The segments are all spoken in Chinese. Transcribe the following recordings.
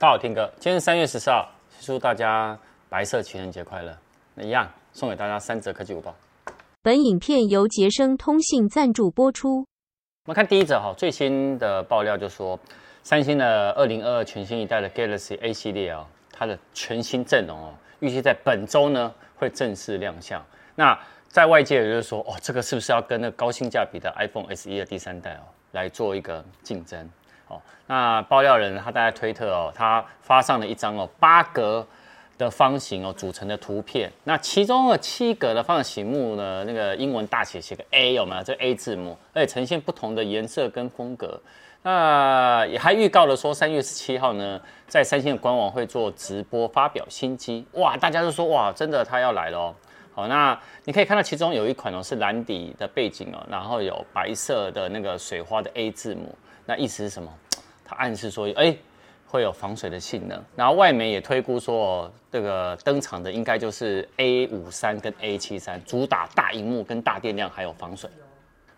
大家好，天哥，今天是三月十四号，祝大家白色情人节快乐。那一样送给大家三则科技午报。本影片由杰生通信赞助播出。我们看第一则哈，最新的爆料就说，三星的二零二二全新一代的 Galaxy A 系列啊，它的全新阵容哦，预计在本周呢会正式亮相。那在外界也就是说，哦，这个是不是要跟那高性价比的 iPhone SE 的第三代哦来做一个竞争？哦，那爆料人他在推特哦，他发上了一张哦八格的方形哦组成的图片，那其中的七格的方形幕呢，那个英文大写写个 A 有没有？这 A 字母，而且呈现不同的颜色跟风格。那也还预告了说，三月十七号呢，在三星的官网会做直播发表新机。哇，大家都说哇，真的他要来了哦。好，那你可以看到其中有一款哦是蓝底的背景哦，然后有白色的那个水花的 A 字母。那意思是什么？它暗示说，哎、会有防水的性能。然后外媒也推估说，这个登场的应该就是 A 五三跟 A 七三，主打大荧幕跟大电量，还有防水。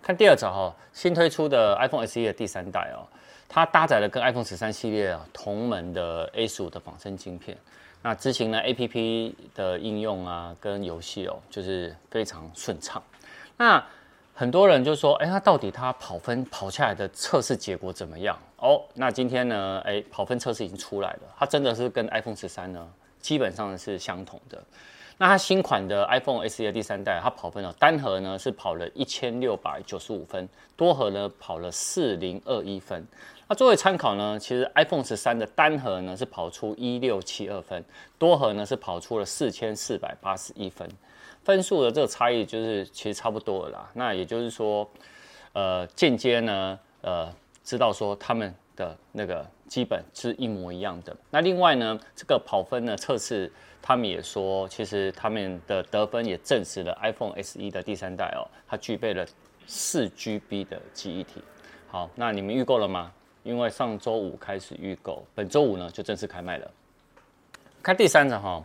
看第二则哈，新推出的 iPhone SE 的第三代哦，它搭载了跟 iPhone 十三系列啊同门的 A 十五的仿生晶片。那执行了 APP 的应用啊，跟游戏哦，就是非常顺畅。那很多人就说，哎，那到底它跑分跑下来的测试结果怎么样？哦，那今天呢，哎，跑分测试已经出来了，它真的是跟 iPhone 十三呢，基本上是相同的。那它新款的 iPhone SE 的第三代，它跑分哦，单核呢是跑了一千六百九十五分，多核呢跑了四零二一分。那作为参考呢，其实 iPhone 十三的单核呢是跑出一六七二分，多核呢是跑出了四千四百八十一分。分数的这个差异就是其实差不多了啦。那也就是说，呃，间接呢，呃，知道说他们的那个基本是一模一样的。那另外呢，这个跑分呢测试，他们也说，其实他们的得分也证实了 iPhone SE 的第三代哦，它具备了四 GB 的记忆体。好，那你们预购了吗？因为上周五开始预购，本周五呢就正式开卖了。看第三张哈。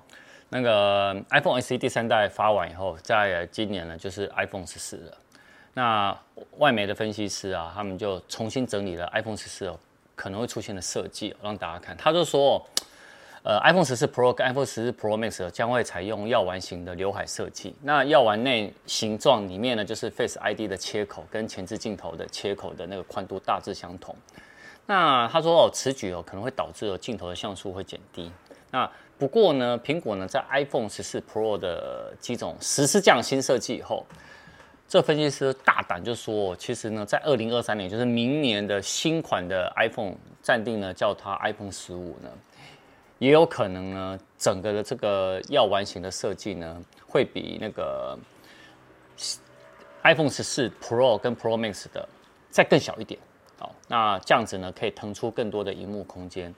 那个 iPhone SE 第三代发完以后，在今年呢就是 iPhone 十四了。那外媒的分析师啊，他们就重新整理了 iPhone 十四哦可能会出现的设计，让大家看。他就说，呃，iPhone 十四 Pro 跟 iPhone 十四 Pro Max 将会采用药丸型的刘海设计。那药丸内形状里面呢，就是 Face ID 的切口跟前置镜头的切口的那个宽度大致相同。那他说哦，此举哦可能会导致哦镜头的像素会减低。那不过呢，苹果呢在 iPhone 十四 Pro 的机种实施这样新设计以后，这分析师大胆就说，其实呢，在二零二三年，就是明年的新款的 iPhone 暂定呢叫它 iPhone 十五呢，也有可能呢，整个的这个药丸型的设计呢，会比那个 iPhone 十四 Pro 跟 Pro Max 的再更小一点。好，那这样子呢，可以腾出更多的荧幕空间。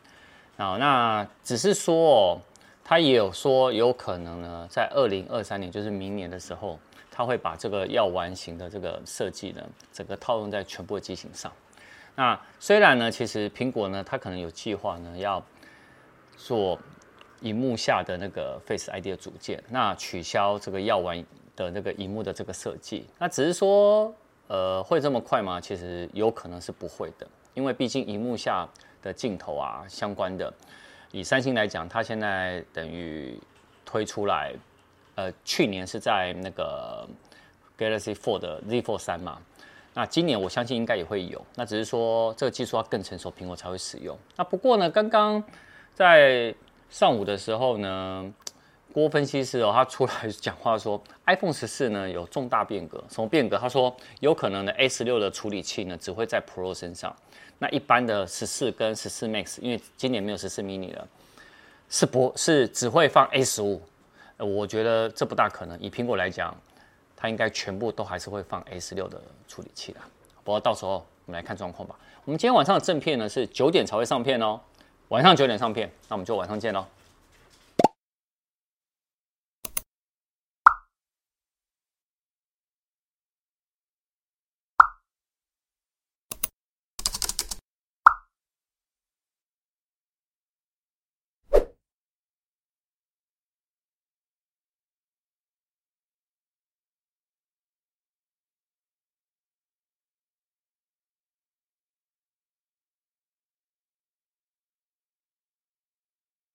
好，那只是说哦。他也有说，有可能呢，在二零二三年，就是明年的时候，他会把这个药丸型的这个设计呢，整个套用在全部的机型上。那虽然呢，其实苹果呢，它可能有计划呢，要做荧幕下的那个 Face ID 的组件，那取消这个药丸的那个荧幕的这个设计。那只是说，呃，会这么快吗？其实有可能是不会的，因为毕竟荧幕下的镜头啊，相关的。以三星来讲，它现在等于推出来，呃，去年是在那个 Galaxy Fold 的 Z Fold 三嘛，那今年我相信应该也会有，那只是说这个技术要更成熟，苹果才会使用。那不过呢，刚刚在上午的时候呢，郭分析师哦，他出来讲话说，iPhone 十四呢有重大变革，什么变革？他说有可能呢 A 十六的处理器呢只会在 Pro 身上。那一般的十四跟十四 Max，因为今年没有十四 mini 了，是不，是只会放 A 十五。我觉得这不大可能。以苹果来讲，它应该全部都还是会放 A 十六的处理器的。不过到时候我们来看状况吧。我们今天晚上的正片呢是九点才会上片哦，晚上九点上片，那我们就晚上见喽。